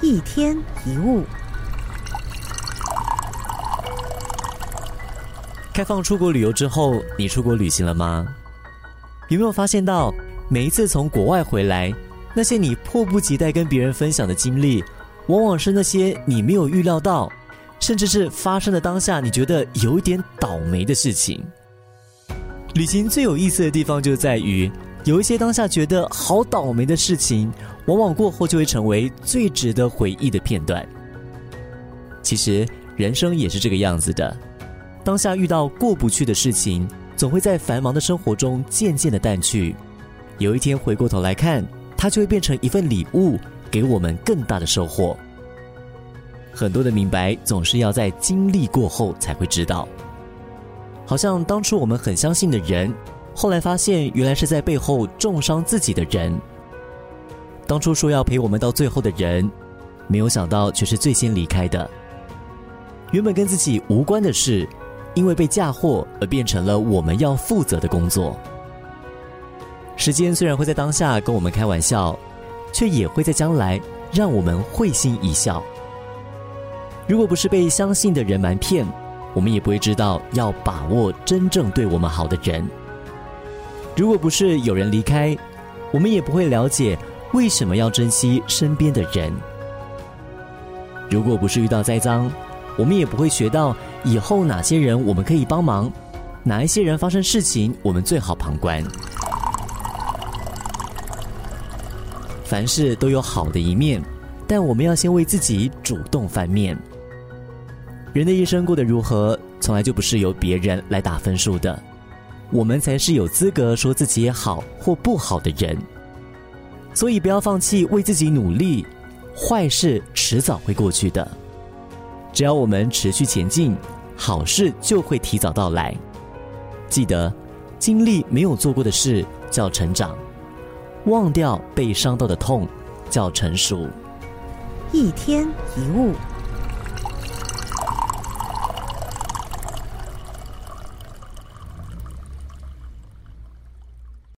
一天一物，开放出国旅游之后，你出国旅行了吗？有没有发现到，每一次从国外回来，那些你迫不及待跟别人分享的经历，往往是那些你没有预料到，甚至是发生的当下你觉得有点倒霉的事情。旅行最有意思的地方就在于，有一些当下觉得好倒霉的事情。往往过后就会成为最值得回忆的片段。其实人生也是这个样子的，当下遇到过不去的事情，总会在繁忙的生活中渐渐的淡去。有一天回过头来看，它就会变成一份礼物，给我们更大的收获。很多的明白总是要在经历过后才会知道。好像当初我们很相信的人，后来发现原来是在背后重伤自己的人。当初说要陪我们到最后的人，没有想到却是最先离开的。原本跟自己无关的事，因为被嫁祸而变成了我们要负责的工作。时间虽然会在当下跟我们开玩笑，却也会在将来让我们会心一笑。如果不是被相信的人瞒骗，我们也不会知道要把握真正对我们好的人。如果不是有人离开，我们也不会了解。为什么要珍惜身边的人？如果不是遇到栽赃，我们也不会学到以后哪些人我们可以帮忙，哪一些人发生事情我们最好旁观。凡事都有好的一面，但我们要先为自己主动翻面。人的一生过得如何，从来就不是由别人来打分数的，我们才是有资格说自己好或不好的人。所以不要放弃为自己努力，坏事迟早会过去的。只要我们持续前进，好事就会提早到来。记得，经历没有做过的事叫成长，忘掉被伤到的痛叫成熟。一天一物。